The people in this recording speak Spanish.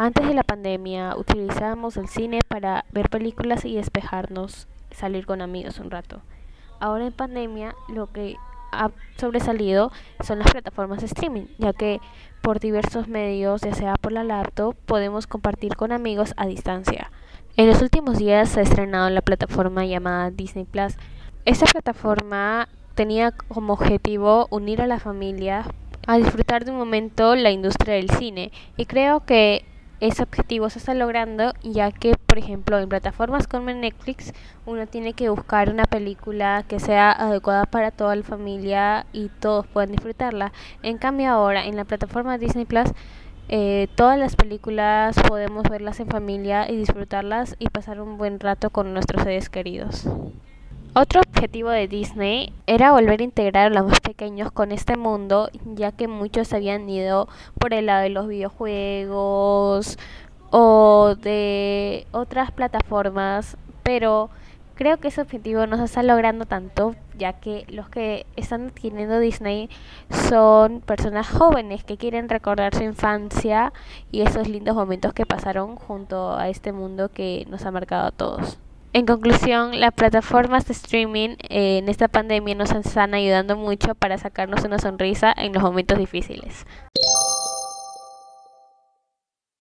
Antes de la pandemia utilizábamos el cine para ver películas y despejarnos, salir con amigos un rato. Ahora en pandemia lo que ha sobresalido son las plataformas de streaming, ya que por diversos medios, ya sea por la laptop, podemos compartir con amigos a distancia. En los últimos días se ha estrenado la plataforma llamada Disney Plus. Esta plataforma tenía como objetivo unir a la familia a disfrutar de un momento la industria del cine y creo que ese objetivo se está logrando ya que por ejemplo en plataformas como Netflix uno tiene que buscar una película que sea adecuada para toda la familia y todos puedan disfrutarla en cambio ahora en la plataforma Disney Plus eh, todas las películas podemos verlas en familia y disfrutarlas y pasar un buen rato con nuestros seres queridos. Otro objetivo de Disney era volver a integrar a los más pequeños con este mundo, ya que muchos habían ido por el lado de los videojuegos o de otras plataformas, pero creo que ese objetivo no se está logrando tanto, ya que los que están adquiriendo Disney son personas jóvenes que quieren recordar su infancia y esos lindos momentos que pasaron junto a este mundo que nos ha marcado a todos. En conclusión, las plataformas de streaming eh, en esta pandemia nos están ayudando mucho para sacarnos una sonrisa en los momentos difíciles.